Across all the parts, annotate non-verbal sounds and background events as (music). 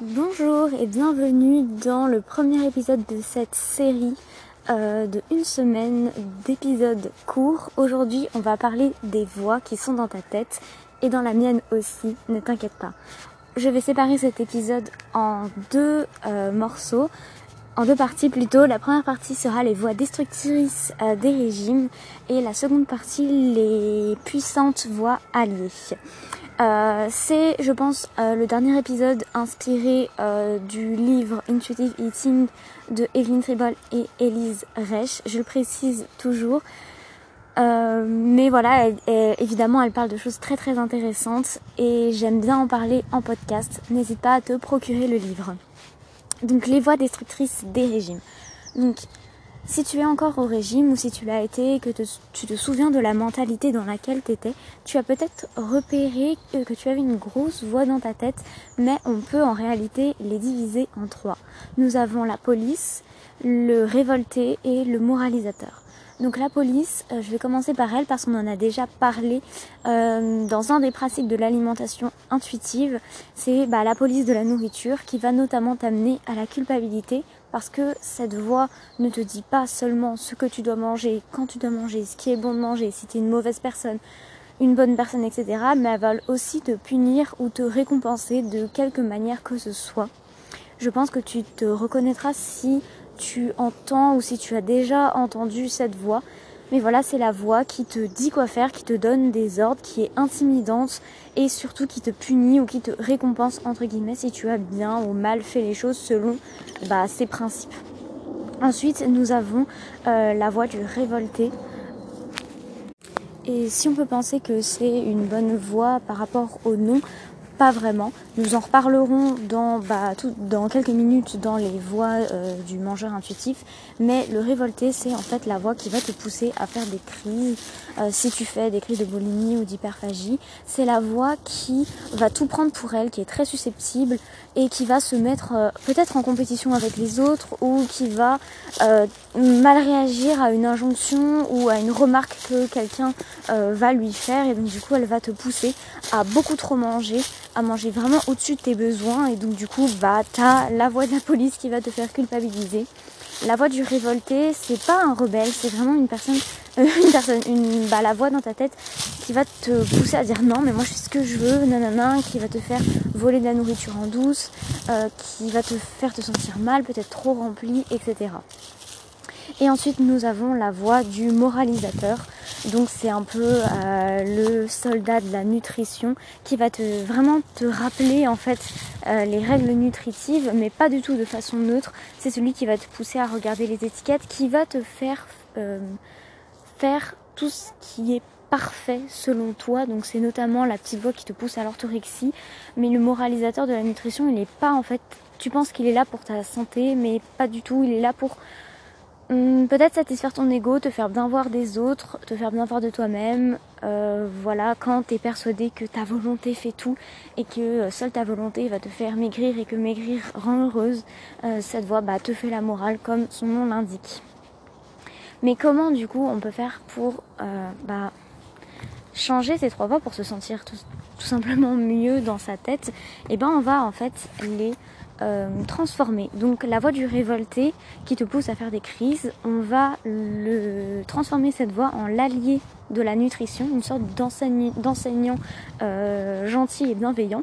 Bonjour et bienvenue dans le premier épisode de cette série euh, de une semaine d'épisodes courts. Aujourd'hui, on va parler des voix qui sont dans ta tête et dans la mienne aussi, ne t'inquiète pas. Je vais séparer cet épisode en deux euh, morceaux, en deux parties plutôt. La première partie sera les voix destructrices euh, des régimes et la seconde partie les puissantes voix alliées. Euh, c'est, je pense, euh, le dernier épisode inspiré euh, du livre Intuitive Eating de Evelyn Tribol et Elise Reich. Je le précise toujours. mais voilà, évidemment, elle parle de choses très très intéressantes et j'aime bien en parler en podcast. N'hésite pas à te procurer le livre. Donc, les voies destructrices des régimes. Si tu es encore au régime ou si tu l'as été et que tu te souviens de la mentalité dans laquelle tu étais, tu as peut-être repéré que tu avais une grosse voix dans ta tête, mais on peut en réalité les diviser en trois. Nous avons la police, le révolté et le moralisateur. Donc la police, euh, je vais commencer par elle parce qu'on en a déjà parlé euh, dans un des principes de l'alimentation intuitive. C'est bah, la police de la nourriture qui va notamment t'amener à la culpabilité parce que cette voix ne te dit pas seulement ce que tu dois manger, quand tu dois manger, ce qui est bon de manger, si tu es une mauvaise personne, une bonne personne, etc. Mais elle va aussi te punir ou te récompenser de quelque manière que ce soit. Je pense que tu te reconnaîtras si tu entends ou si tu as déjà entendu cette voix. Mais voilà, c'est la voix qui te dit quoi faire, qui te donne des ordres, qui est intimidante et surtout qui te punit ou qui te récompense entre guillemets si tu as bien ou mal fait les choses selon bah, ses principes. Ensuite, nous avons euh, la voix du révolté. Et si on peut penser que c'est une bonne voix par rapport au nom, pas vraiment. Nous en reparlerons dans, bah, tout, dans quelques minutes dans les voix euh, du mangeur intuitif. Mais le révolté, c'est en fait la voix qui va te pousser à faire des crises. Euh, si tu fais des crises de boulimie ou d'hyperphagie, c'est la voix qui va tout prendre pour elle, qui est très susceptible et qui va se mettre euh, peut-être en compétition avec les autres ou qui va mal réagir à une injonction ou à une remarque que quelqu'un va lui faire. Et donc du coup, elle va te pousser à beaucoup trop manger, à manger vraiment au-dessus de tes besoins et donc du coup bah t'as la voix de la police qui va te faire culpabiliser. La voix du révolté, c'est pas un rebelle, c'est vraiment une personne, euh, (laughs) une bah, la voix dans ta tête qui va te pousser à dire non, mais moi je fais ce que je veux, nanana, qui va te faire voler de la nourriture en douce, euh, qui va te faire te sentir mal, peut-être trop rempli, etc. Et ensuite nous avons la voix du moralisateur. Donc c'est un peu euh, le soldat de la nutrition qui va te vraiment te rappeler en fait euh, les règles nutritives, mais pas du tout de façon neutre. C'est celui qui va te pousser à regarder les étiquettes, qui va te faire euh, faire tout ce qui est parfait selon toi. Donc c'est notamment la petite voix qui te pousse à l'orthorexie. Mais le moralisateur de la nutrition, il n'est pas en fait. Tu penses qu'il est là pour ta santé, mais pas du tout. Il est là pour Hum, peut-être satisfaire ton ego, te faire bien voir des autres, te faire bien voir de toi-même. Euh, voilà, quand tu es persuadé que ta volonté fait tout et que euh, seule ta volonté va te faire maigrir et que maigrir rend heureuse, euh, cette voix bah, te fait la morale comme son nom l'indique. Mais comment du coup on peut faire pour bah, changer ces trois voix pour se sentir tout, tout simplement mieux dans sa tête? Eh ben on va en fait les euh, transformer. Donc la voix du révolté qui te pousse à faire des crises, on va le transformer cette voix en l'allié de la nutrition, une sorte d'enseignant euh, gentil et bienveillant.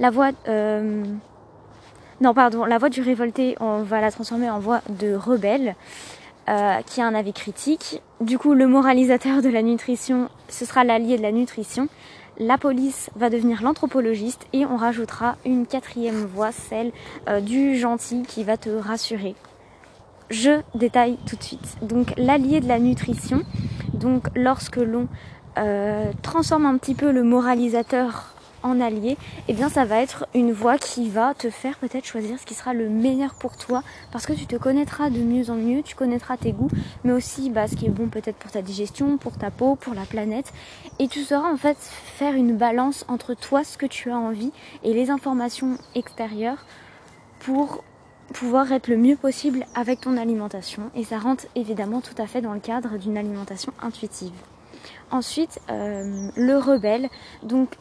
La voix euh, non pardon, la voix du révolté, on va la transformer en voix de rebelle. qui a un avis critique. Du coup, le moralisateur de la nutrition, ce sera l'allié de la nutrition la police va devenir l'anthropologiste et on rajoutera une quatrième voix, celle euh, du gentil qui va te rassurer. Je détaille tout de suite. Donc l'allié de la nutrition, donc lorsque l'on euh, transforme un petit peu le moralisateur en allié, eh bien ça va être une voix qui va te faire peut-être choisir ce qui sera le meilleur pour toi parce que tu te connaîtras de mieux en mieux, tu connaîtras tes goûts, mais aussi bah, ce qui est bon peut-être pour ta digestion, pour ta peau, pour la planète. Et tu sauras en fait faire une balance entre toi, ce que tu as envie et les informations extérieures pour pouvoir être le mieux possible avec ton alimentation. Et ça rentre évidemment tout à fait dans le cadre d'une alimentation intuitive. Ensuite, euh, le rebelle. Donc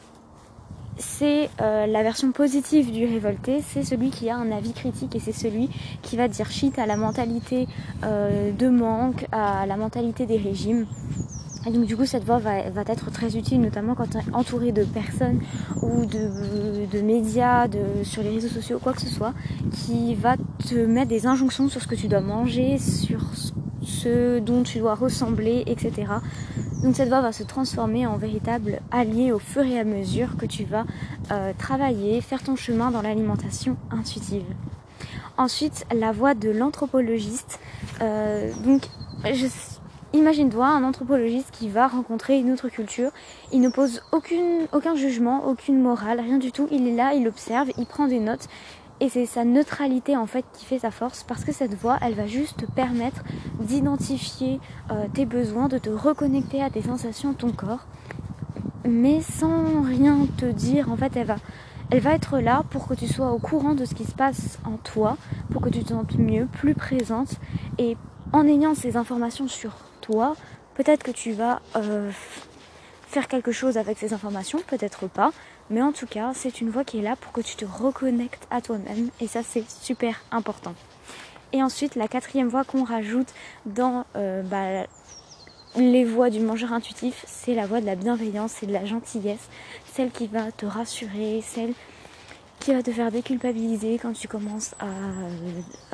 c'est euh, la version positive du révolté, c'est celui qui a un avis critique et c'est celui qui va dire shit à la mentalité euh, de manque, à la mentalité des régimes. Et donc du coup cette voix va, être très utile notamment quand tu es entouré de personnes ou de, médias, sur les réseaux sociaux, quoi que ce soit, qui va te mettre des injonctions sur ce que tu dois manger, sur ce dont tu dois ressembler, etc. Donc cette voix va se transformer en véritable allié au fur et à mesure que tu vas euh, travailler, faire ton chemin dans l'alimentation intuitive. Ensuite, la voix de l'anthropologiste. Euh, donc, imagine-toi un anthropologiste qui va rencontrer une autre culture. Il ne pose aucun jugement, aucune morale, rien du tout. Il est là, il observe, il prend des notes et c'est sa neutralité en fait qui fait sa force parce que cette voix, elle va juste te permettre d'identifier euh, tes besoins, de te reconnecter à tes sensations, ton corps, mais sans rien te dire. En fait, elle va, être là pour que tu sois au courant de ce qui se passe en toi, pour que tu te sentes mieux, plus présente. Et en ayant ces informations sur toi, peut-être que tu vas euh, faire quelque chose avec ces informations, peut-être pas, mais en tout cas, c'est une voix qui est là pour que tu te reconnectes à toi-même et ça c'est super important. Et ensuite, la quatrième voix qu'on rajoute dans euh, bah, les voix du mangeur intuitif, c'est la voix de la bienveillance et de la gentillesse, celle qui va te rassurer, celle qui va te faire déculpabiliser quand tu commences à,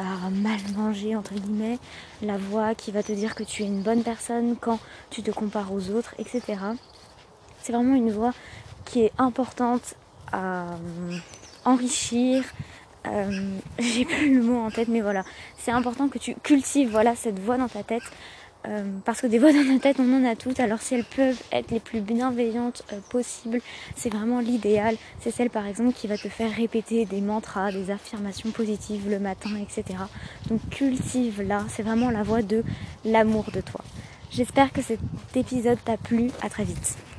à, mal manger, entre guillemets, la voix qui va te dire que tu es une bonne personne quand tu te compares aux autres, etc. C'est vraiment une voix qui est importante à euh, enrichir. Euh, j'ai plus le mot en tête, mais voilà, c'est important que tu cultives voilà cette voix dans ta tête. Euh, parce que des voix (laughs) dans ta tête, on en a toutes. Alors si elles peuvent être les plus bienveillantes possibles, c'est vraiment l'idéal. C'est celle par exemple qui va te faire répéter des mantras, des affirmations positives le matin, etc. Donc cultive-la. C'est vraiment la voix de l'amour de toi. J'espère que cet épisode t'a plu. À très vite.